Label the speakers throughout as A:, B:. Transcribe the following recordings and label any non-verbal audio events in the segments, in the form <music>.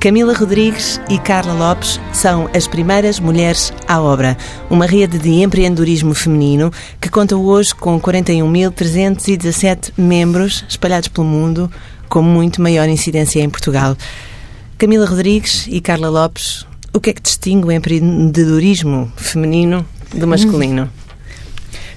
A: Camila Rodrigues e Carla Lopes são as primeiras mulheres à obra, uma rede de empreendedorismo feminino que conta hoje com 41.317 membros espalhados pelo mundo, com muito maior incidência em Portugal. Camila Rodrigues e Carla Lopes, o que é que distingue o empreendedorismo feminino do masculino? <laughs>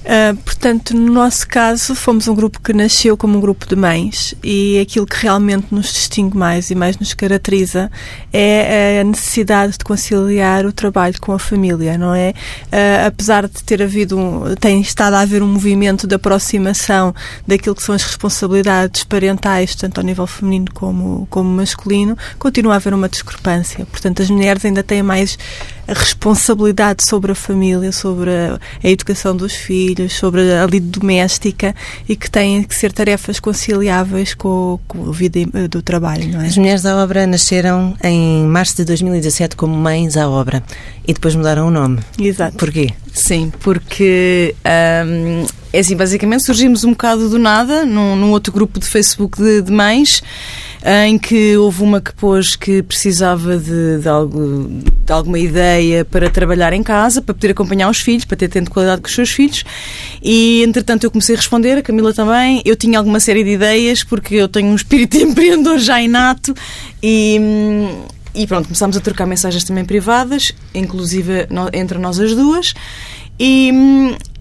B: Uh, portanto, no nosso caso, fomos um grupo que nasceu como um grupo de mães e aquilo que realmente nos distingue mais e mais nos caracteriza é a necessidade de conciliar o trabalho com a família, não é? Uh, apesar de ter havido, um, tem estado a haver um movimento de aproximação daquilo que são as responsabilidades parentais, tanto ao nível feminino como, como masculino, continua a haver uma discrepância. Portanto, as mulheres ainda têm mais a responsabilidade sobre a família, sobre a, a educação dos filhos, sobre a lida doméstica e que têm que ser tarefas conciliáveis com, com a vida do trabalho, é?
A: As Mulheres à Obra nasceram em março de 2017 como Mães à Obra e depois mudaram o nome.
B: Exato.
A: Porquê?
C: Sim, porque um, é assim, basicamente surgimos um bocado do nada num, num outro grupo de Facebook de, de mães em que houve uma que pôs que precisava de, de, algo, de alguma ideia para trabalhar em casa, para poder acompanhar os filhos, para ter tempo de qualidade com os seus filhos. E, entretanto, eu comecei a responder, a Camila também. Eu tinha alguma série de ideias, porque eu tenho um espírito <laughs> empreendedor já inato e. E pronto, começámos a trocar mensagens também privadas, inclusive entre nós as duas. E,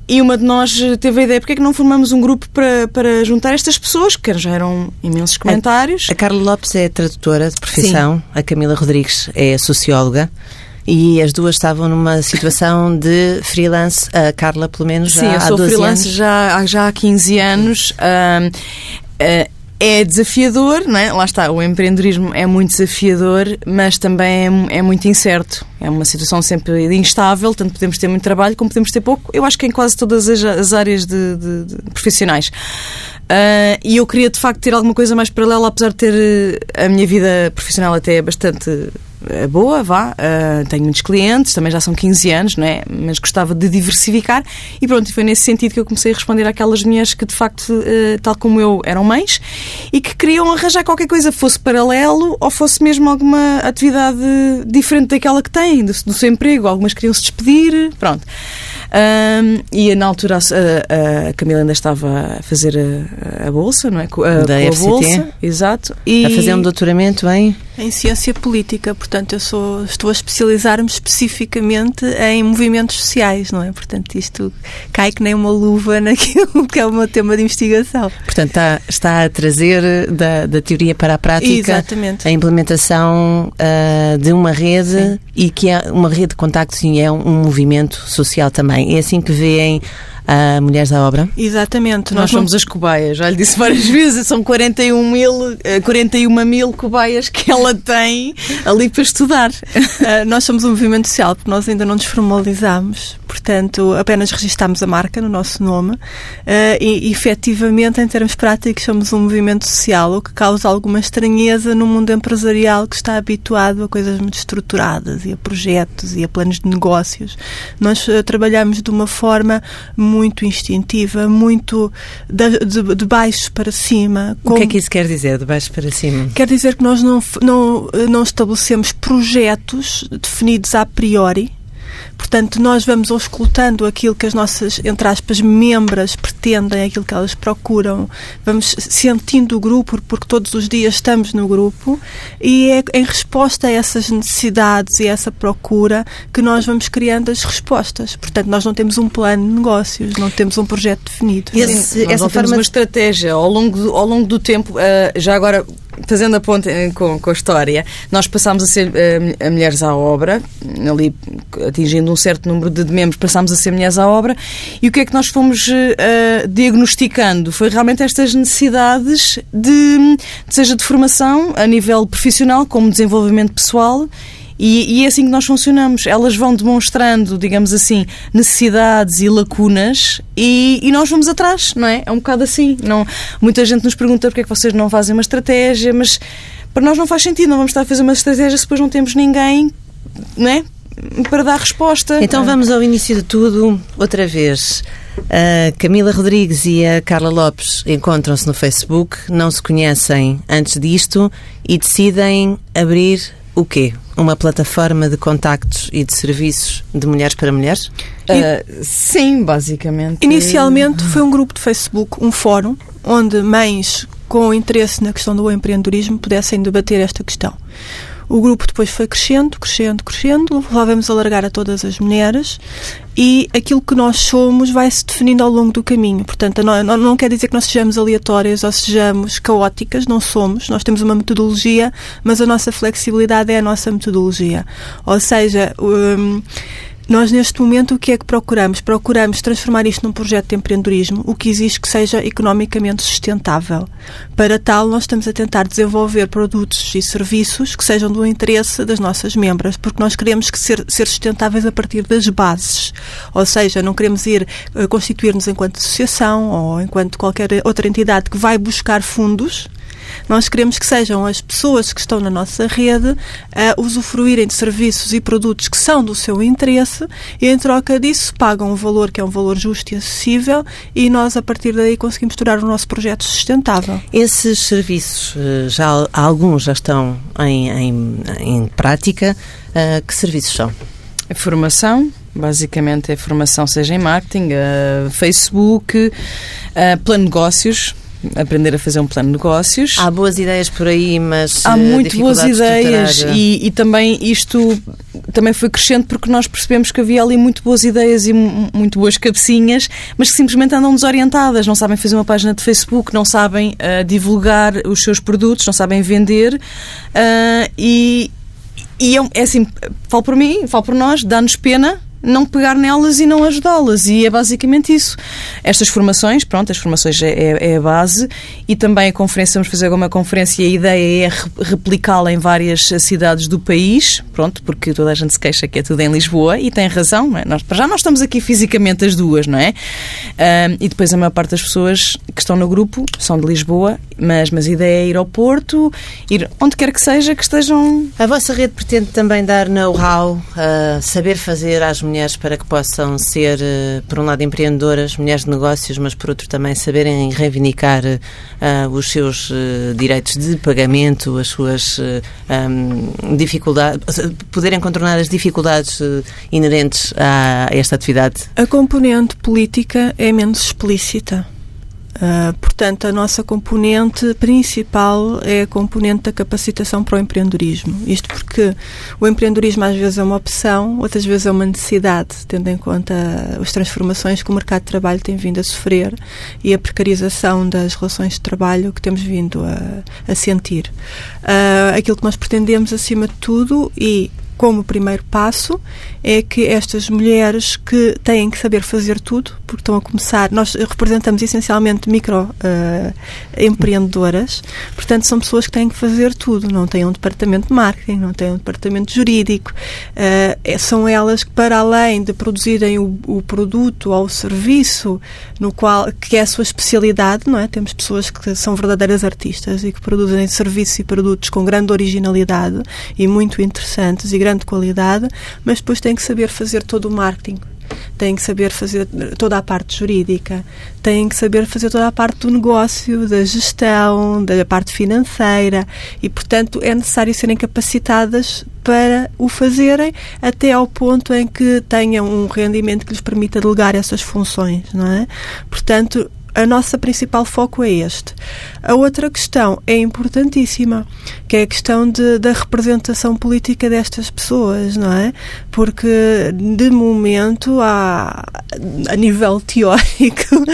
C: e uma de nós teve a ideia, porque é que não formamos um grupo para, para juntar estas pessoas, que já eram imensos comentários.
A: A, a Carla Lopes é tradutora de profissão, Sim. a Camila Rodrigues é socióloga. E as duas estavam numa situação de freelance, a Carla pelo menos já
C: Sim, eu
A: sou
C: freelance
A: anos.
C: Já, já há 15 anos. Uh, uh, é desafiador, não é? lá está, o empreendedorismo é muito desafiador, mas também é, é, muito incerto. É uma situação sempre instável, tanto podemos ter muito trabalho como podemos ter pouco. Eu acho que em quase todas as, as áreas de, de, de profissionais. Uh, e eu queria de facto ter alguma coisa mais paralela, apesar de ter eh, a minha vida profissional até bastante boa, vá. Uh, tenho muitos clientes, também já são 15 anos, não é? Mas gostava de diversificar e pronto, foi nesse sentido que eu comecei a responder àquelas mulheres que de facto, uh, tal como eu, eram mães e que queriam arranjar qualquer coisa, fosse paralelo ou fosse mesmo alguma atividade diferente daquela que têm, do, do seu emprego. Algumas queriam se despedir, pronto. Um, e na altura a, a, Camila ainda estava a fazer a, a bolsa, não é? A,
A: da
C: com a bolsa, exato.
A: E... A fazer um doutoramento em?
B: Em ciência política, portanto, eu sou, estou a especializar-me especificamente em movimentos sociais, não é? Portanto, isto cai que nem uma luva <laughs> naquilo que é o meu tema de investigação.
A: Portanto, está, está a trazer da, da teoria para a prática
B: Exatamente.
A: a implementação uh, de uma rede Sim. e que é uma rede de contactos e é um, um movimento social também. É assim que veem a Mulheres à Obra?
B: Exatamente.
C: Nós, nós somos as cobaias, já lhe disse várias <laughs> vezes, são 41 mil, 41 eh, mil cobaias que ela tem ali para estudar.
B: Uh, <laughs> nós somos um movimento social, porque nós ainda não nos formalizamos, portanto, apenas registámos a marca no nosso nome uh, e, efetivamente, em termos práticos, somos um movimento social, o que causa alguma estranheza no mundo empresarial que está habituado a coisas muito estruturadas e a projetos e a planos de negócios. Nós uh, trabalhamos de uma forma muito muito instintiva, muito de, de, de baixo para cima.
A: O que é que isso quer dizer, de baixo para cima?
B: Quer dizer que nós não, não, não estabelecemos projetos definidos a priori, Portanto, nós vamos auscultando aquilo que as nossas, entre aspas, membras pretendem, aquilo que elas procuram, vamos sentindo o grupo, porque todos os dias estamos no grupo, e é em resposta a essas necessidades e essa procura que nós vamos criando as respostas. Portanto, nós não temos um plano de negócios, não temos um projeto definido.
C: Esse, essa forma uma estratégia ao longo do, ao longo do tempo, uh, já agora fazendo a ponte eh, com, com a história, nós passámos a ser a Mulheres à Obra, ali atingindo um certo número de membros, passámos a ser Mulheres à Obra, e o que é que nós fomos uh, diagnosticando? Foi realmente estas necessidades de, seja de formação a nível profissional, como desenvolvimento pessoal, e, e, é assim que nós funcionamos. Elas vão demonstrando, digamos assim, necessidades e lacunas e, e, nós vamos atrás, não é? É um bocado assim. Não, muita gente nos pergunta porque é que vocês não fazem uma estratégia, mas para nós não faz sentido. Não vamos estar a fazer uma estratégia se depois não temos ninguém, não é? Para dar resposta.
A: Então vamos ao início de tudo, outra vez. A Camila Rodrigues e a Carla Lopes encontram-se no Facebook, não se conhecem antes disto e decidem abrir o quê? Uma plataforma de contactos e de serviços de mulheres para mulheres?
C: Uh, sim, basicamente.
B: Inicialmente foi um grupo de Facebook, um fórum, onde mães com interesse na questão do empreendedorismo pudessem debater esta questão. O grupo depois foi crescendo, crescendo, crescendo, resolvemos alargar a todas as mulheres e aquilo que nós somos vai se definindo ao longo do caminho. Portanto, não, não quer dizer que nós sejamos aleatórias ou sejamos caóticas, não somos. Nós temos uma metodologia, mas a nossa flexibilidade é a nossa metodologia. Ou seja, um, nós, neste momento, o que é que procuramos? Procuramos transformar isto num projeto de empreendedorismo, o que exige que seja economicamente sustentável. Para tal, nós estamos a tentar desenvolver produtos e serviços que sejam do interesse das nossas membras, porque nós queremos que ser, ser sustentáveis a partir das bases. Ou seja, não queremos ir uh, constituir-nos enquanto associação ou enquanto qualquer outra entidade que vai buscar fundos nós queremos que sejam as pessoas que estão na nossa rede a usufruírem de serviços e produtos que são do seu interesse e, em troca disso, pagam um valor que é um valor justo e acessível e nós, a partir daí, conseguimos tornar o nosso projeto sustentável.
A: Esses serviços, eh, já alguns já estão em, em, em prática. Uh, que serviços são?
C: A formação, basicamente é formação seja em marketing, uh, Facebook, uh, plano de negócios, aprender a fazer um plano de negócios.
A: Há boas ideias por aí, mas
C: há muito boas ideias e, e, também isto também foi crescente porque nós percebemos que havia ali muito boas ideias e muito boas cabecinhas, mas que simplesmente andam desorientadas, não sabem fazer uma página de Facebook, não sabem uh, divulgar os seus produtos, não sabem vender uh, e e é, é assim, falo por mim, falo por nós, dá-nos pena não pegar nelas e não ajudá-las. E é basicamente isso. Estas formações, pronto, as formações é, é, é a base e também a conferência, vamos fazer alguma conferência e a ideia é replicá-la em várias cidades do país, pronto, porque toda a gente se queixa que é tudo em Lisboa e tem razão, não é? Nós, já nós estamos aqui fisicamente as duas, não é? Um, e depois a maior parte das pessoas que estão no grupo são de Lisboa, mas, mas a ideia é ir ao Porto, ir onde quer que seja que estejam.
A: A vossa rede pretende também dar know-how, uh, saber fazer às mulheres para que possam ser, eh, por um lado, empreendedoras, mulheres de negócios, mas por outro também saberem reivindicar uh, os seus uh, direitos de pagamento, as suas uh, um, dificuldades, poderem contornar as dificuldades inerentes a esta atividade?
B: A componente política é menos explícita. Uh, portanto, a nossa componente principal é a componente da capacitação para o empreendedorismo. Isto porque o empreendedorismo às vezes é uma opção, outras vezes é uma necessidade, tendo em conta as transformações que o mercado de trabalho tem vindo a sofrer e a precarização das relações de trabalho que temos vindo a, a sentir. Uh, aquilo que nós pretendemos, acima de tudo, e como primeiro passo é que estas mulheres que têm que saber fazer tudo, porque estão a começar, nós representamos essencialmente micro uh, empreendedoras, portanto são pessoas que têm que fazer tudo, não têm um departamento de marketing, não têm um departamento jurídico, uh, são elas que para além de produzirem o, o, produto ou o serviço no qual que é a sua especialidade, não é? Temos pessoas que são verdadeiras artistas e que produzem serviços e produtos com grande originalidade e muito interessantes e grande qualidade, mas depois têm que saber fazer todo o marketing têm que saber fazer toda a parte jurídica, têm que saber fazer toda a parte do negócio, da gestão, da parte financeira e, portanto, é necessário serem capacitadas para o fazerem até ao ponto em que tenham um rendimento que lhes permita delegar essas funções, não é? Portanto, a nossa principal foco é este. A outra questão é importantíssima, que é a questão de, da representação política destas pessoas, não é? Porque, de momento, há, a nível <laughs> teórico,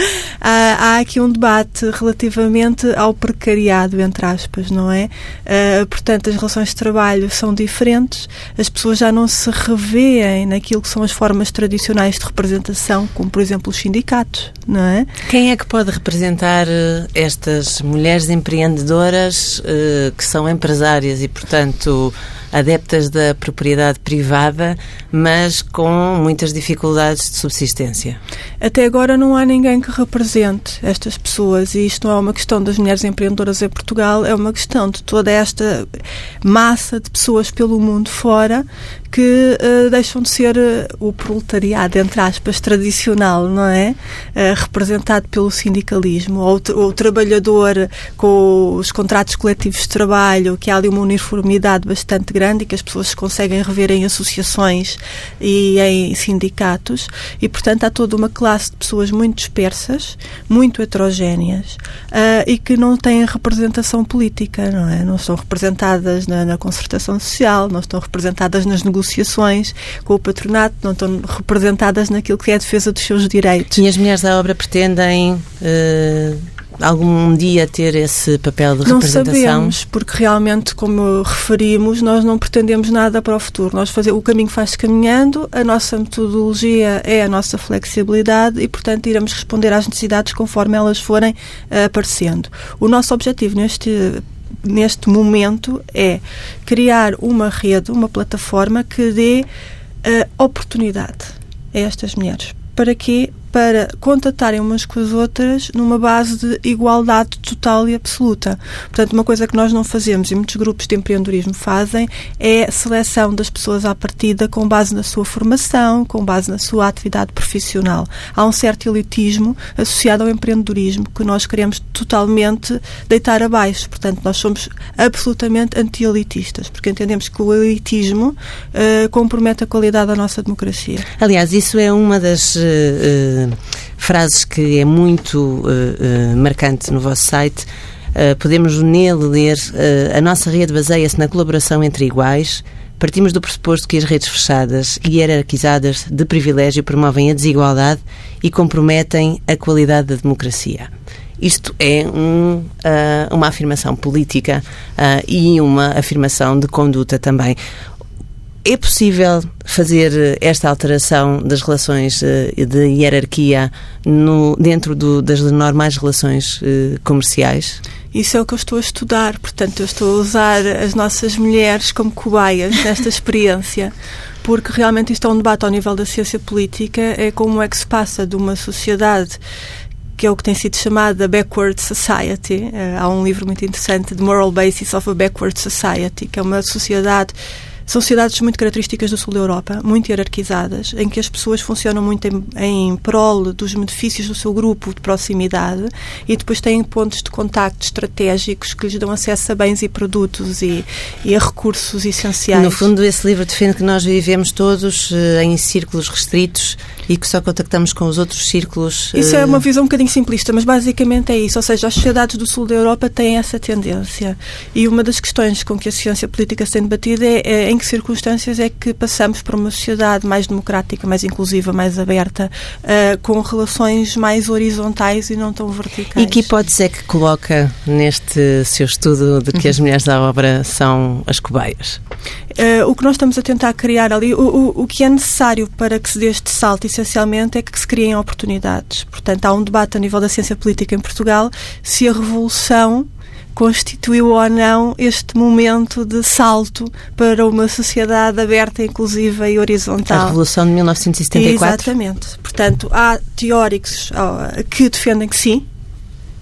B: há, há aqui um debate relativamente ao precariado, entre aspas, não é? Uh, portanto, as relações de trabalho são diferentes, as pessoas já não se revêem naquilo que são as formas tradicionais de representação, como, por exemplo, os sindicatos, não é?
A: Quem é que pode representar eh, estas mulheres empreendedoras eh, que são empresárias e, portanto, adeptas da propriedade privada, mas com muitas dificuldades de subsistência?
B: Até agora não há ninguém que represente estas pessoas e isto não é uma questão das mulheres empreendedoras em Portugal, é uma questão de toda esta massa de pessoas pelo mundo fora que uh, deixam de ser uh, o proletariado, entre aspas, tradicional, não é? Uh, representado pelo sindicalismo, ou o trabalhador com os contratos coletivos de trabalho, que há ali uma uniformidade bastante grande e que as pessoas se conseguem rever em associações e em sindicatos, e portanto há toda uma classe de pessoas muito dispersas, muito heterogéneas e que não têm representação política, não é? Não estão representadas na, na concertação social, não estão representadas nas negociações negociações com o patronato, não estão representadas naquilo que é a defesa dos seus direitos.
A: E as mulheres da obra pretendem. Uh algum dia ter esse papel de
B: não
A: representação?
B: Não sabemos, porque realmente, como referimos, nós não pretendemos nada para o futuro. Nós fazer, o caminho faz-se caminhando, a nossa metodologia é a nossa flexibilidade e, portanto, iremos responder às necessidades conforme elas forem uh, aparecendo. O nosso objetivo neste neste momento é criar uma rede, uma plataforma que dê uh, oportunidade a estas mulheres. Para quê? Para contatarem umas com as outras numa base de igualdade total e absoluta. Portanto, uma coisa que nós não fazemos e muitos grupos de empreendedorismo fazem é a seleção das pessoas à partida com base na sua formação, com base na sua atividade profissional. Há um certo elitismo associado ao empreendedorismo que nós queremos totalmente deitar abaixo. Portanto, nós somos absolutamente anti-elitistas, porque entendemos que o elitismo uh, compromete a qualidade da nossa democracia.
A: Aliás, isso é uma das uh, frases que é muito uh, uh, marcante no vosso site. Uh, podemos nele ler: a nossa rede baseia-se na colaboração entre iguais. Partimos do pressuposto que as redes fechadas e hierarquizadas de privilégio promovem a desigualdade e comprometem a qualidade da democracia. Isto é um, uh, uma afirmação política uh, e uma afirmação de conduta também. É possível fazer eh, esta alteração das relações eh, de hierarquia no, dentro do, das normais relações eh, comerciais?
B: Isso é o que eu estou a estudar, portanto, eu estou a usar as nossas mulheres como cobaias nesta experiência, porque realmente isto é um debate ao nível da ciência política, é como é que se passa de uma sociedade que é o que tem sido chamada Backward Society. há um livro muito interessante, The Moral Basis of a Backward Society, que é uma sociedade são cidades muito características do sul da Europa, muito hierarquizadas, em que as pessoas funcionam muito em, em prol dos benefícios do seu grupo de proximidade e depois têm pontos de contacto estratégicos que lhes dão acesso a bens e produtos e, e a recursos essenciais.
A: No fundo, esse livro defende que nós vivemos todos uh, em círculos restritos e que só contactamos com os outros círculos.
B: Uh... Isso é uma visão um bocadinho simplista, mas basicamente é isso. Ou seja, as sociedades do sul da Europa têm essa tendência. E uma das questões com que a ciência política se tem debatido é, é em que circunstâncias é que passamos para uma sociedade mais democrática, mais inclusiva, mais aberta, uh, com relações mais horizontais e não tão verticais.
A: E que hipótese é que coloca neste seu estudo de que as mulheres da obra são as cobaias?
B: Uh, o que nós estamos a tentar criar ali, o, o, o que é necessário para que se dê este salto, essencialmente, é que se criem oportunidades. Portanto, há um debate a nível da ciência política em Portugal se a revolução constituiu ou não este momento de salto para uma sociedade aberta, inclusiva e horizontal.
A: A Revolução de 1974?
B: Exatamente. Portanto, há teóricos que defendem que sim,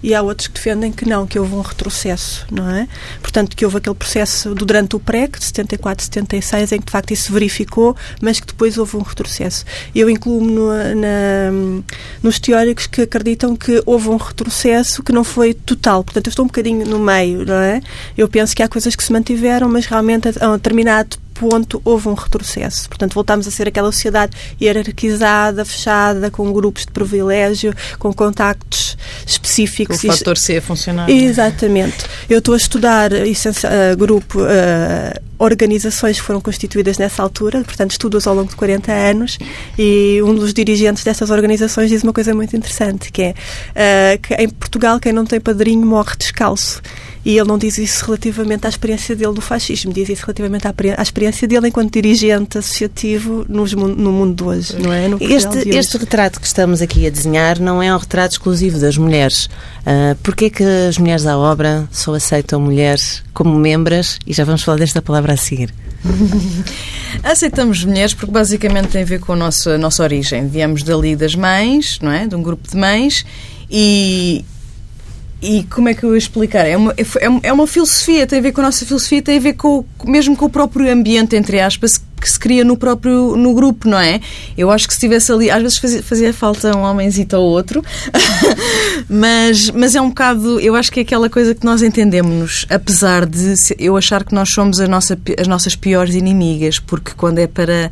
B: e há outros que defendem que não, que houve um retrocesso, não é? Portanto, que houve aquele processo do, durante o PREC, de 74, 76, em que de facto isso verificou, mas que depois houve um retrocesso. Eu incluo-me no, nos teóricos que acreditam que houve um retrocesso que não foi total. Portanto, eu estou um bocadinho no meio, não é? Eu penso que há coisas que se mantiveram, mas realmente a, a um determinado ponto houve um retrocesso. Portanto, voltámos a ser aquela sociedade hierarquizada, fechada, com grupos de privilégio, com contactos específicos.
C: O fator C a funcionar.
B: Exatamente. Eu estou a estudar uh, grupo, uh, organizações que foram constituídas nessa altura, portanto, estudos ao longo de 40 anos, e um dos dirigentes dessas organizações diz uma coisa muito interessante, que é uh, que em Portugal quem não tem padrinho morre descalço. E ele não diz isso relativamente à experiência dele do fascismo, diz isso relativamente à, à experiência dele enquanto dirigente associativo nos, no mundo de hoje, não é?
A: este, este retrato que estamos aqui a desenhar não é um retrato exclusivo das mulheres. Uh, Porquê que as mulheres à obra só aceitam mulheres como membras? E já vamos falar desta palavra a seguir. <laughs>
C: Aceitamos mulheres porque basicamente tem a ver com a nossa, a nossa origem. Viemos dali das mães, não é? De um grupo de mães e, e como é que eu ia explicar? É uma, é, é uma filosofia, tem a ver com a nossa filosofia, tem a ver com, mesmo com o próprio ambiente, entre aspas, que se cria no próprio no grupo, não é? Eu acho que se estivesse ali, às vezes fazia, fazia falta um homenzito ou outro, <laughs> mas, mas é um bocado, eu acho que é aquela coisa que nós entendemos, apesar de eu achar que nós somos a nossa, as nossas piores inimigas, porque quando é para,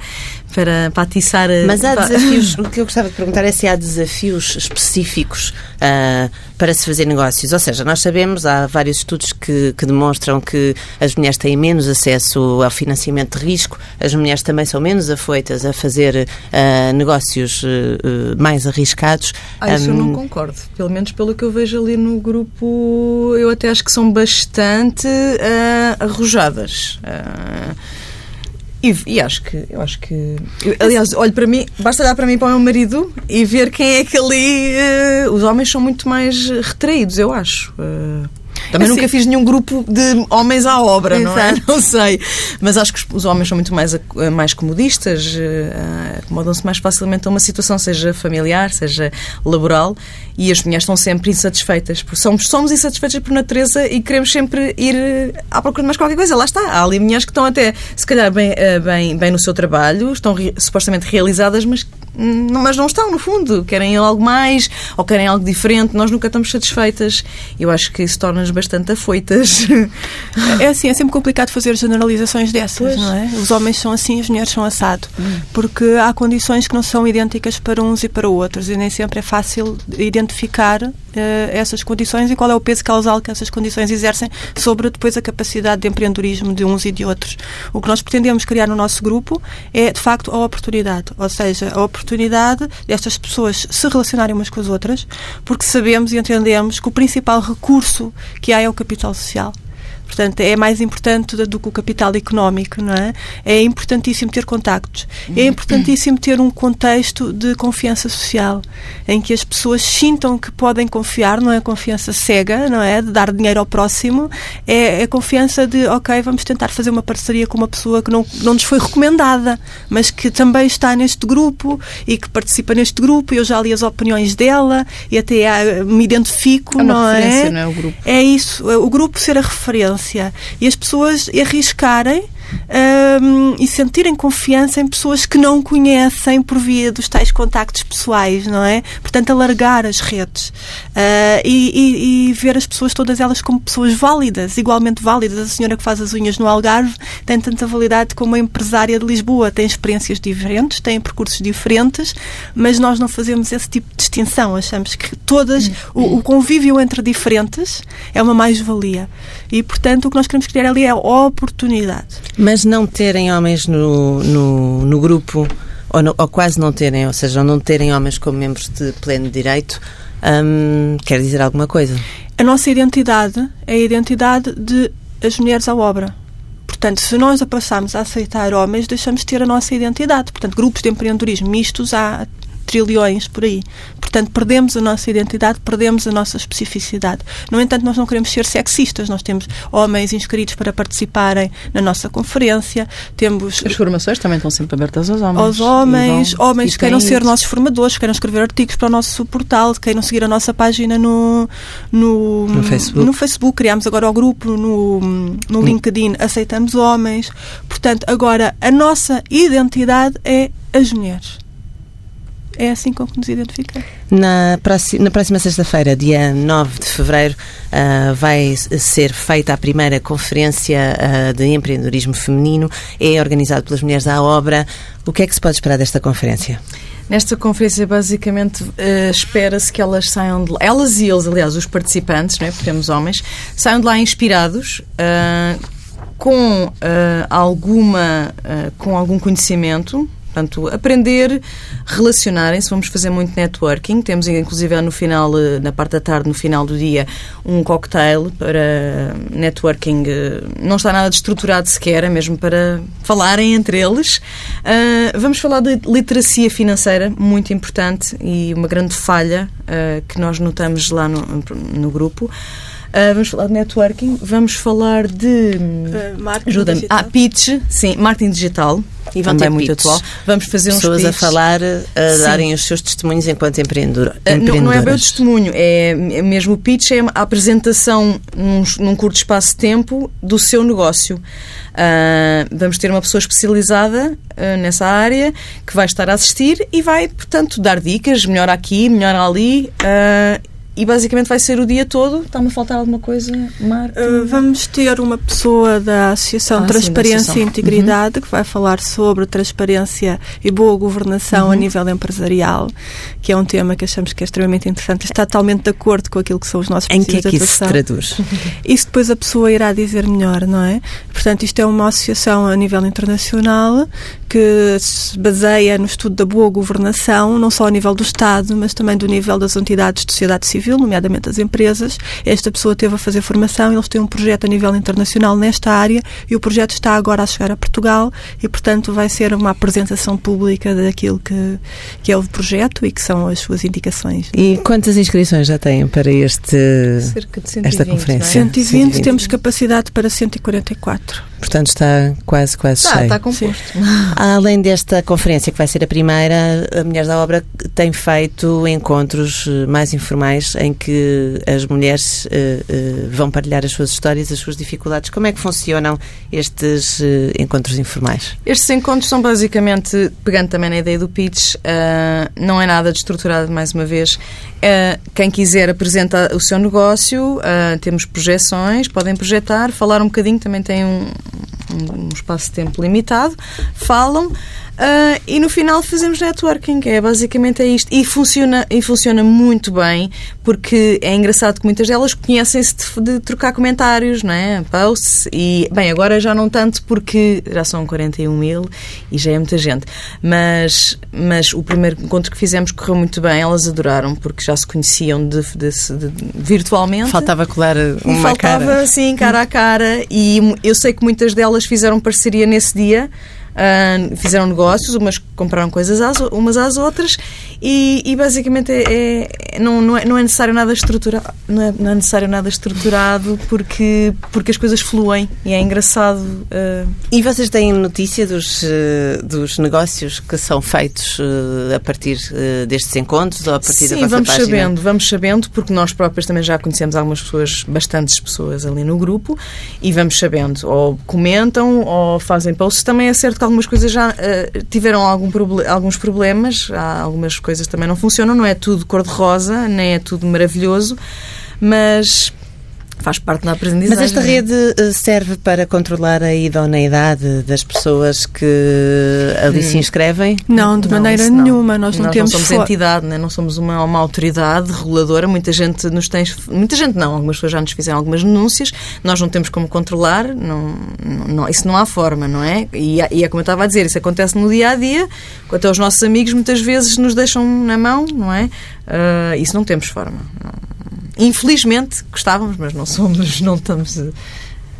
C: para, para atiçar a...
A: Mas há desafios, <laughs> o que eu gostava de perguntar é se há desafios específicos uh, para se fazer negócios. Ou seja, nós sabemos, há vários estudos que, que demonstram que as mulheres têm menos acesso ao financiamento de risco, as mulheres também são menos afoitas a fazer uh, negócios uh, mais arriscados.
C: Ah, isso um... eu não concordo. Pelo menos pelo que eu vejo ali no grupo, eu até acho que são bastante arrojadas. E, e, acho que, eu acho que. Eu, aliás, olho para mim, basta olhar para mim para o meu marido e ver quem é que ali. Uh, os homens são muito mais retraídos, eu acho. Uh, também assim, nunca fiz nenhum grupo de homens à obra, exato. não é? <laughs> Não sei. Mas acho que os homens são muito mais, mais comodistas, uh, acomodam-se mais facilmente a uma situação, seja familiar, seja laboral, e as mulheres estão sempre insatisfeitas. Somos, somos insatisfeitas por natureza e queremos sempre ir à procura de mais qualquer coisa. Lá está. Há ali mulheres que estão até, se calhar, bem, eh, bem, bem no seu trabalho, estão supostamente realizadas, mas mas não estão, no fundo. Querem algo mais ou querem algo diferente. Nós nunca estamos satisfeitas. Eu acho que isso torna-nos bastante afoitas.
B: É assim, é sempre complicado fazer generalizações dessas, pois. não é? Os homens são assim, as mulheres são assado. Hum. Porque há condições que não são idênticas para uns e para outros e nem sempre é fácil identificar essas condições e qual é o peso causal que essas condições exercem sobre depois a capacidade de empreendedorismo de uns e de outros. O que nós pretendemos criar no nosso grupo é, de facto, a oportunidade. Ou seja, a oportunidade destas pessoas se relacionarem umas com as outras, porque sabemos e entendemos que o principal recurso que há é o capital social. Portanto, é mais importante do que o capital económico, não é? É importantíssimo ter contactos. É importantíssimo ter um contexto de confiança social, em que as pessoas sintam que podem confiar, não é confiança cega, não é? De dar dinheiro ao próximo, é a confiança de, ok, vamos tentar fazer uma parceria com uma pessoa que não, não nos foi recomendada, mas que também está neste grupo e que participa neste grupo eu já li as opiniões dela e até ah, me identifico,
C: é
B: não
C: é? Não é, o grupo.
B: é isso, o grupo ser a referência e as pessoas arriscarem um, e sentirem confiança em pessoas que não conhecem por via dos tais contactos pessoais, não é? Portanto, alargar as redes uh, e, e, e, ver as pessoas, todas elas, como pessoas válidas, igualmente válidas. A senhora que faz as unhas no Algarve tem tanta validade como a empresária de Lisboa, tem experiências diferentes, tem percursos diferentes, mas nós não fazemos esse tipo de distinção. Achamos que todas, o, o convívio entre diferentes é uma mais-valia. E, portanto, o que nós queremos criar ali é a oportunidade.
A: Mas não terem homens no, no, no grupo, ou, no, ou, quase não terem, ou seja, não terem homens como membros de pleno direito, hum, quer dizer alguma coisa?
B: A nossa identidade é a identidade de as mulheres à obra. Portanto, se nós a passarmos a aceitar homens, deixamos de ter a nossa identidade. Portanto, grupos de empreendedorismo mistos há trilhões por aí. Portanto, perdemos a nossa identidade, perdemos a nossa especificidade. No entanto, nós não queremos ser sexistas. Nós temos homens inscritos para participarem na nossa conferência. Temos
C: As formações também estão sempre abertas aos homens.
B: Aos homens, vão, homens que queiram ser isso. nossos formadores, queiram escrever artigos para o nosso portal, queiram seguir a nossa página no, no,
A: no Facebook.
B: No Facebook. Criámos agora o grupo no, no. LinkedIn. Aceitamos homens. Portanto, agora a nossa identidade é as mulheres é assim como nos identificamos.
A: Na, próxima, na próxima sexta-feira, dia 9 de fevereiro, uh, vai ser feita a primeira conferência uh, de empreendedorismo feminino. É organizado pelas Mulheres à Obra. O que é que se pode esperar desta conferência?
C: Nesta conferência, basicamente, uh, espera-se que elas saiam de lá, elas e eles, aliás, os participantes, não é? porque temos homens, saiam de lá inspirados, com alguma, com algum conhecimento, Portanto, aprender, relacionarem-se, vamos fazer muito networking. Temos, inclusive, no final, eh, na parte da tarde, no final do dia, um cocktail para networking. Eh, não está nada estruturado sequer, é mesmo para falarem entre eles. Uh, vamos falar de literacia financeira, muito importante e uma grande falha uh, que nós notamos lá no, no grupo. Uh, vamos falar de networking, vamos falar de.
B: Uh, marketing
C: Ajuda-me.
B: digital.
C: Ah, pitch, sim, marketing digital.
A: E vão
C: também
A: ter
C: muito
A: pitches.
C: atual. Vamos fazer uns
A: Pessoas a falar, a
C: Sim.
A: darem os seus testemunhos enquanto empreendedor,
C: Uh, não, não é bem o testemunho, é é mesmo o pitch, é a apresentação num, num curto espaço de tempo do seu negócio. Uh, vamos ter uma pessoa especializada uh, nessa área que vai estar a assistir e vai, portanto, dar dicas, melhor aqui, melhor ali. uh, e basicamente vai ser o dia todo. Está-me a faltar alguma coisa, Marta?
B: Uh, vamos ter uma pessoa da Associação
C: Ah, sim, da
B: Transparência
C: Associação.
B: e Integridade que vai falar sobre transparência e boa governação
C: Uhum.
B: a nível empresarial, que é um tema que achamos que é extremamente interessante. Está totalmente de acordo com aquilo que são os nossos
A: Em que é que isso se traduz? <laughs>
B: Isso depois a pessoa irá dizer melhor, não é? Portanto, isto é uma associação a nível internacional que se baseia no estudo da boa governação, não só a nível do Estado, mas também do nível das entidades de sociedade civil, nomeadamente as empresas. Esta pessoa teve a fazer formação, eles têm um projeto a nível internacional nesta área e o projeto está agora a chegar a Portugal e, portanto, vai ser uma apresentação pública daquilo que, que é o projeto e que são as suas indicações.
A: E quantas inscrições já têm para este,
C: Cerca de 120,
A: esta conferência?
C: é?
B: 120,
A: 120.
B: temos capacidade para 144.
A: Portanto está quase, quase
C: Está,
A: cheio.
C: está composto. <laughs>
A: Além desta conferência, que vai ser a primeira, a Mulheres da Obra tem feito encontros eh, mais informais em que as mulheres eh, eh, vão partilhar as suas histórias, as suas dificuldades. Como é que funcionam estes eh, encontros informais?
C: Estes encontros são basicamente, pegando também na ideia do pitch, não é nada de estruturado, mais uma vez. Quem quiser apresenta o seu negócio, temos projeções, podem projetar, falar um bocadinho, também tem um, Mm-hmm. Um- espaço de tempo limitado, falam. ah, e no final fazemos networking, é basicamente é isto. E funciona, e funciona muito bem, porque é engraçado que muitas delas conhecem-se de, de trocar comentários, não é? Posts. E, bem, agora já não tanto porque já são 41 mil e já é muita gente. Mas, mas o primeiro encontro que fizemos correu muito bem, elas adoraram, porque já se conheciam de, de- virtualmente.
A: Faltava colar uma
C: faltava,
A: cara.
C: sim, cara a cara. E eu sei que muitas delas fizeram parceria nesse dia. Ah, fizeram negócios, umas compraram coisas às, umas às outras e, e basicamente é, é- não, não, é, não é necessário nada estruturado não é, não é necessário nada estruturado porque, porque as coisas fluem e é engraçado ah,
A: E vocês têm notícia dos, eh, dos negócios que são feitos a partir destes encontros ou a partir da
C: Sim,
A: vossa
C: vamos
A: página?
C: sabendo, vamos sabendo, porque nós próprios também já conhecemos algumas pessoas, bastantes pessoas ali no grupo, e vamos sabendo, ou comentam, ou fazem posts. Também é certo que algumas coisas já eh, tiveram algum proble- alguns problemas, há algumas coisas também não funcionam, não é tudo cor-de-rosa, nem é tudo maravilhoso, mas faz parte da aprendizagem.
A: Mas esta
C: não é?
A: rede eh, serve para controlar a idoneidade das pessoas que ali se inscrevem?
B: Não, de
C: Não,
B: maneira
C: isso não.
B: nenhuma. Nós não temos
C: somos
B: fo-
C: entidade, né? não somos uma, uma autoridade reguladora. Muita gente nos tem. Muita gente não, algumas pessoas já nos fizeram algumas denúncias. Nós não temos como controlar, não, não- não- isso não há forma, não é? E, e é como eu estava a dizer, isso acontece no dia a dia. Até os nossos amigos muitas vezes nos deixam na mão, não é? Ah, isso não temos forma. Não- Infelizmente gostávamos, mas não somos, não estamos.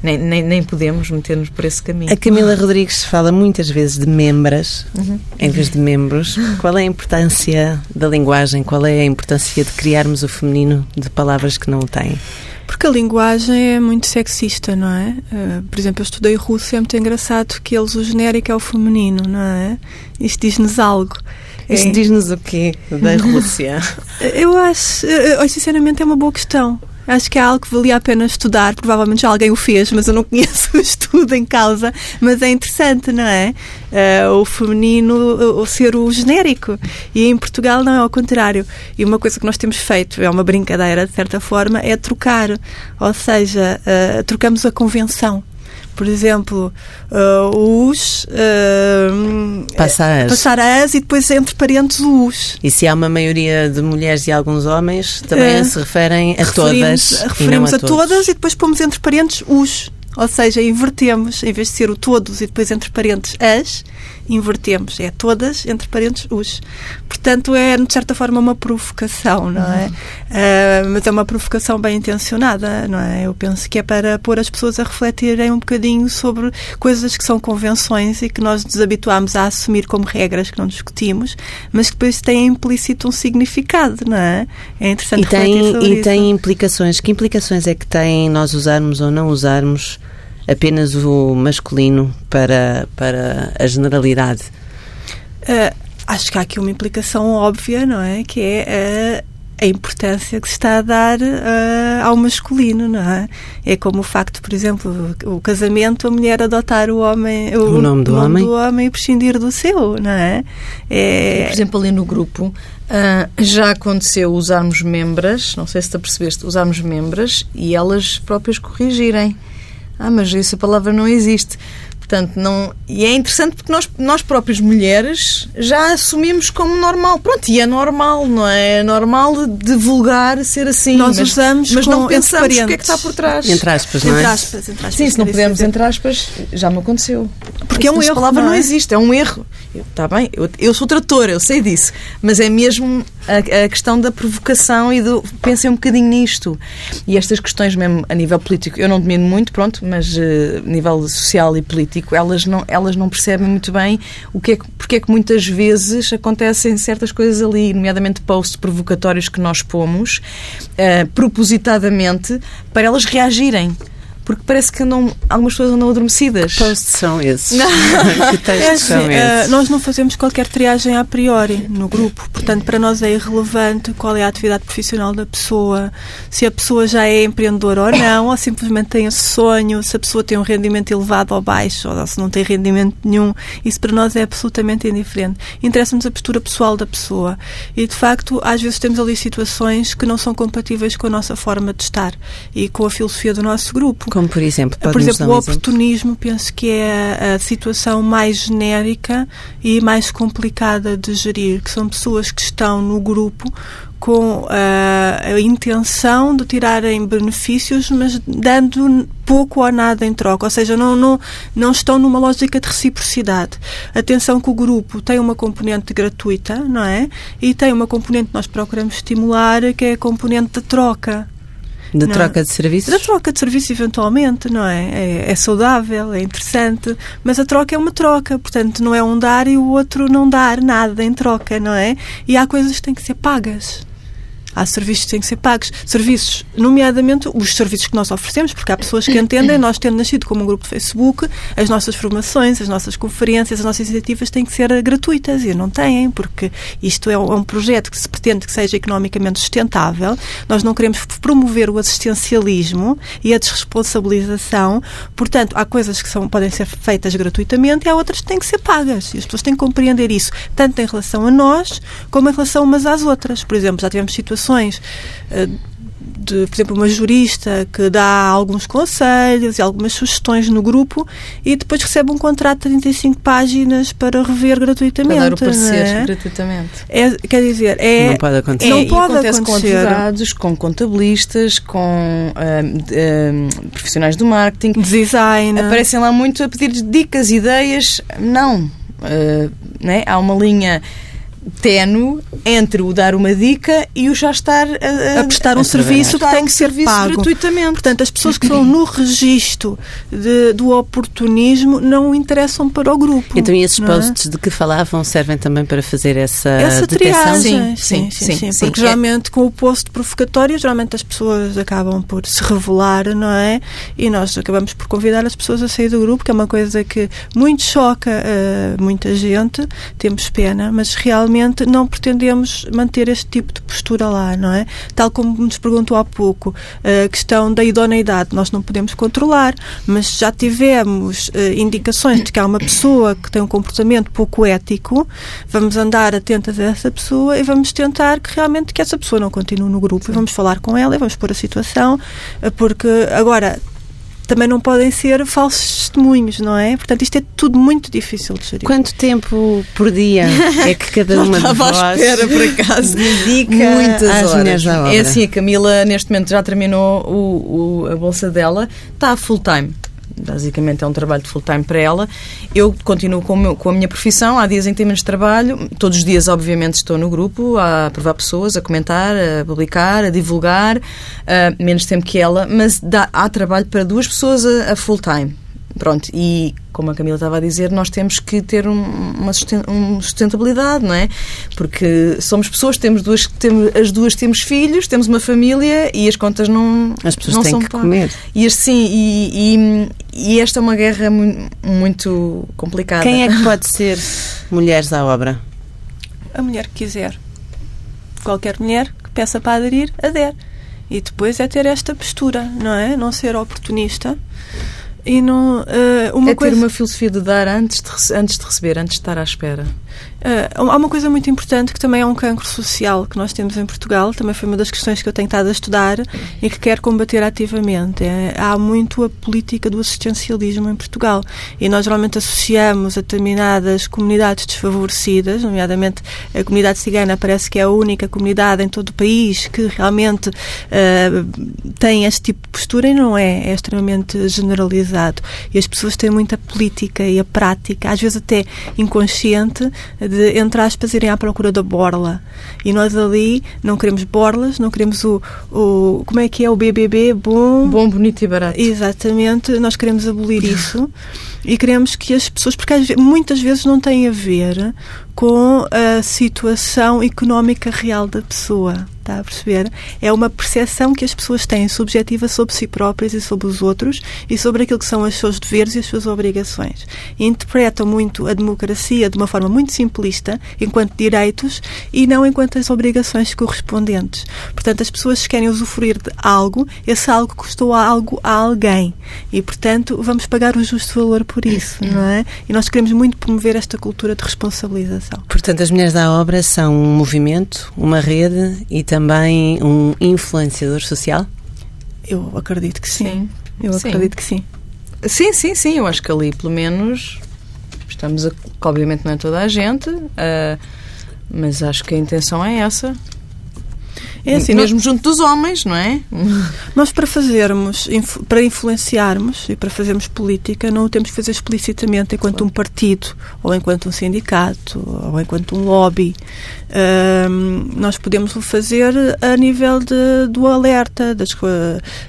C: Nem, nem, nem podemos meter-nos por esse caminho.
A: A Camila Rodrigues fala muitas vezes de membras
C: Uhum.
A: em vez de membros. Qual é a importância da linguagem? Qual é a importância de criarmos o feminino de palavras que não o têm?
B: Porque a linguagem é muito sexista, não é? Eh, por exemplo, eu estudei russo e é muito engraçado que eles, o genérico é o feminino, não é? Isto diz-nos algo.
A: Isto
B: É-
A: diz-nos o quê da <laughs> Rússia?
B: Eu acho, eh, eh, sinceramente, é uma boa questão. Acho que é algo que valia a pena estudar. Provavelmente já alguém o fez, mas eu não <laughs> conheço o estudo em causa. Mas é interessante, não é? Eh, o feminino, o, o ser o genérico. E em Portugal não é ao contrário. E uma coisa que nós temos feito, é uma brincadeira, de certa forma, é trocar. Ou seja, eh, trocamos a convenção. Por exemplo, eh, os. eh,
A: Passa a as.
B: Passar as e depois entre parentes o us.
A: E se há uma maioria de mulheres e alguns homens, também
B: É.
A: se referem a
B: referimos,
A: todas.
B: referimos a,
A: a,
B: todas e depois pomos entre parentes os. Ou seja, invertemos, em vez de ser o todos e depois entre parentes as, invertemos, é todas, entre parentes, os. Portanto, é, de certa forma, uma provocação, não é? Uh, mas é uma provocação bem intencionada, não é? Eu penso que é para pôr as pessoas a refletirem um bocadinho sobre coisas que são convenções e que nós nos habituámos a assumir como regras que não discutimos, mas que depois têm implícito um significado, não é? É interessante
A: e tem, E tem implicações. Que implicações é que tem nós usarmos ou não usarmos apenas o masculino para, para a generalidade?
B: Uh, acho que há aqui uma implicação óbvia, não é? Que é a, a importância que se está a dar uh, ao masculino, não é? É como o facto, por exemplo, o casamento, a mulher adotar o homem,
A: o, o nome, do,
B: nome
A: homem.
B: do homem e prescindir do seu, não é?
C: é... Por exemplo, ali no grupo, uh, já aconteceu usarmos membras, não sei se te percebeste, usarmos membras e elas próprias corrigirem. Ah, mas essa palavra não existe. Portanto, não, e é interessante porque nós, nós próprias mulheres já assumimos como normal. Pronto, e é normal, não é? É normal divulgar ser assim.
B: Nós mas, usamos
C: mas não pensamos o que é que está por trás.
A: Entre aspas, não é?
B: Entre aspas, entre aspas,
C: Sim, se não pudermos entre aspas, já me aconteceu.
B: Porque é um erro.
C: A palavra
B: não,
C: não,
B: é?
C: existe, é um erro. Está bem, eu, eu sou tratora, eu sei disso. Mas é mesmo a, a, questão da provocação e do. Pensem um bocadinho nisto. E estas questões, mesmo a nível político, eu não domino muito, pronto, mas uh, a nível social e político, elas não, elas não percebem muito bem o que é que, porque é que muitas vezes acontecem certas coisas ali, nomeadamente posts provocatórios que nós pomos, uh, propositadamente, para elas reagirem porque parece que andam, algumas pessoas andam adormecidas.
A: Que posts são esses? que <laughs> textos
B: é,
A: são
B: uh,
A: esses?
B: Nós não fazemos qualquer triagem a priori no grupo, portanto, para nós é irrelevante qual é a atividade profissional da pessoa, se a pessoa já é empreendedora ou não, ou simplesmente tem esse sonho, se a pessoa tem um rendimento elevado ou baixo, ou se não tem rendimento nenhum. Isso para nós é absolutamente indiferente. Interessa-nos a postura pessoal da pessoa. E, de facto, às vezes temos ali situações que não são compatíveis com a nossa forma de estar e com a filosofia do nosso grupo.
A: Como por exemplo?
B: Por exemplo, o oportunismo penso que é a situação mais genérica e mais complicada de gerir, que são pessoas que estão no grupo com a, a intenção de tirarem benefícios, mas dando pouco ou nada em troca, ou seja, não, não, não estão numa lógica de reciprocidade. Atenção que o grupo tem uma componente gratuita, não é? E tem uma componente que nós procuramos estimular, que é a componente de troca.
A: Da
B: Não.
A: troca de serviços?
B: Da troca de serviço, eventualmente, não é? é? é saudável, é interessante, mas a troca é uma troca, portanto, não é um dar e o outro não dar nada em troca, não é? E há coisas que têm que ser pagas. Há serviços que têm que ser pagos. Serviços, nomeadamente os serviços que nós oferecemos, porque há pessoas que entendem, nós tendo nascido como um grupo de Facebook, as nossas formações, as nossas conferências, as nossas iniciativas têm que ser gratuitas e não têm, porque isto é um projeto que se pretende que seja economicamente sustentável. Nós não queremos promover o assistencialismo e a desresponsabilização. Portanto, há coisas que são, podem ser feitas gratuitamente e há outras que têm que ser pagas. E as pessoas têm que compreender isso, tanto em relação a nós como em relação umas às outras. Por exemplo, já tivemos situações de, por exemplo, uma jurista que dá alguns conselhos e algumas sugestões no grupo e depois recebe um contrato de 35 páginas para rever gratuitamente.
C: Para dar o parecer
B: é?
C: gratuitamente.
B: É, quer dizer, é,
A: não pode acontecer.
B: Não
C: É,
B: pode
C: acontece
B: acontecer.
C: com advogados, com contabilistas, com ahm, ahm, profissionais do marketing.
B: design.
C: Aparecem lá muito a pedir dicas, ideias. Não. Ah, né? Há uma linha tenue entre o dar uma dica e o já estar a,
B: a prestar um
A: a
B: serviço que tem que ser pago.
C: gratuitamente.
B: Portanto, as pessoas que estão no registro de- do oportunismo não interessam para o grupo.
A: Então, e esses
B: é?
A: posts de que falavam servem também para fazer essa,
B: Essa
A: detecção?
B: triagem,
C: Sim,
B: sim,
C: sim,
B: sim,
C: sim, sim.
B: Porque
C: É-
B: geralmente com o post provocatório, geralmente as pessoas acabam por se revelar, não é? E nós acabamos por convidar as pessoas a sair do grupo, que é uma coisa que muito choca eh, muita gente, temos pena, mas realmente não pretendemos manter este tipo de postura lá, não é? Tal como nos perguntou há pouco, a questão da idoneidade, nós não podemos controlar, mas já tivemos eh, indicações de que há uma pessoa que tem um comportamento pouco ético, vamos andar atentas a essa pessoa e vamos tentar que realmente que essa pessoa não continue no grupo e vamos falar com ela e vamos pôr a situação, eh, porque agora também não podem ser falsos testemunhos, não é? Portanto, isto é tudo muito difícil de gerir.
A: Quanto tempo por dia é que cada <laughs> uma de
C: Estava à
A: vós
C: espera, por acaso.
A: dedica
C: Muitas
A: às
C: horas.
A: mulheres da obra?
C: É assim, a Camila neste momento já terminou o, o- a bolsa dela, está full time. Basicamente é um trabalho de full time para ela. Eu continuo com, meu, com, a minha profissão, há dias em que tenho menos trabalho, todos os dias, obviamente, estou no grupo a provar pessoas, a comentar, a publicar, a divulgar, uh, menos tempo que ela, mas dá, há trabalho para duas pessoas a, a full time. Pronto, e como a Camila estava a dizer, nós temos que ter um, uma sustentabilidade, não é? Porque somos pessoas, temos duas, temos, as duas temos filhos, temos uma família e as contas não
A: As pessoas
C: não
A: têm
C: são
A: que comer.
C: E sim, e, e, e, esta é uma guerra muito complicada.
A: Quem é que <laughs> pode ser mulheres à obra?
B: A mulher que quiser. Qualquer mulher que peça para aderir, adere. E depois é ter esta postura, não é? Não ser oportunista e não, uh, uma
C: é
B: coisa...
C: ter uma filosofia de dar antes de, antes de receber, antes de estar à espera.
B: Uh, há uma coisa muito importante que também é um cancro social que nós temos em Portugal, também foi uma das questões que eu tenho estado a estudar e que quero combater ativamente. É, há muito a política do assistencialismo em Portugal e nós geralmente associamos a determinadas comunidades desfavorecidas, nomeadamente a comunidade cigana parece que é a única comunidade em todo o país que realmente uh, tem este tipo de postura e não é, é extremamente generalizado. E as pessoas têm muita política e a prática, às vezes até inconsciente, de, entre aspas, irem à procura da borla. E nós ali não queremos borlas, não queremos o, o como é que é o BBB, bom...
C: Bom, bonito e barato.
B: Exatamente, nós queremos abolir isso e queremos que as pessoas, porque muitas vezes não tem a ver com a situação económica real da pessoa. Está a perceber? É uma percepção que as pessoas têm subjetiva sobre si próprias e sobre os outros e sobre aquilo que são os seus deveres e as suas obrigações. E interpretam muito a democracia de uma forma muito simplista, enquanto direitos e não enquanto as obrigações correspondentes. Portanto, as pessoas querem usufruir de algo, esse algo custou algo a alguém e, portanto, vamos pagar o justo valor por isso, não é? E nós queremos muito promover esta cultura de responsabilização.
A: Portanto, as Mulheres da Obra são um movimento, uma rede e também um influenciador social?
B: Eu acredito que sim. sim. Eu
C: sim.
B: acredito que sim.
C: Sim, sim, sim. Eu acho que ali, pelo menos, estamos a. Obviamente não é toda a gente, uh, mas acho que a intenção é essa. É assim, mesmo nós, junto dos homens, não é? <laughs>
B: Nós para fazermos, para influenciarmos e para fazermos política, não o temos que fazer explicitamente enquanto claro. um partido, ou enquanto um sindicato, ou enquanto um lobby. Um, nós podemos o fazer a nível de, do alerta, das,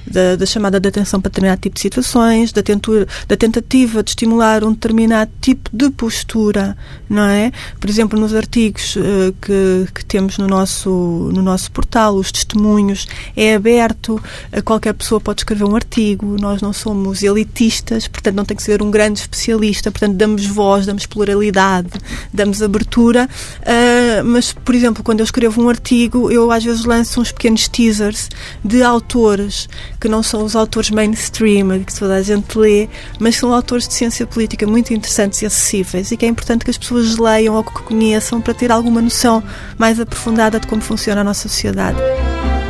B: da, da, chamada de atenção para determinado tipo de situações, da, tentura, da tentativa de estimular um determinado tipo de postura, não é? Por exemplo, nos artigos uh, que, que temos no nosso, no nosso portal, os testemunhos, é aberto, qualquer pessoa pode escrever um artigo, nós não somos elitistas, portanto não tem que ser um grande especialista, portanto damos voz, damos pluralidade, damos abertura, uh, mas por exemplo, quando eu escrevo um artigo, eu às vezes lanço uns pequenos teasers de autores que não são os autores mainstream, que toda a gente lê, mas são autores de ciência política muito interessantes e acessíveis e que é importante que as pessoas leiam ou que conheçam para ter alguma noção mais aprofundada de como funciona a nossa sociedade obrigado.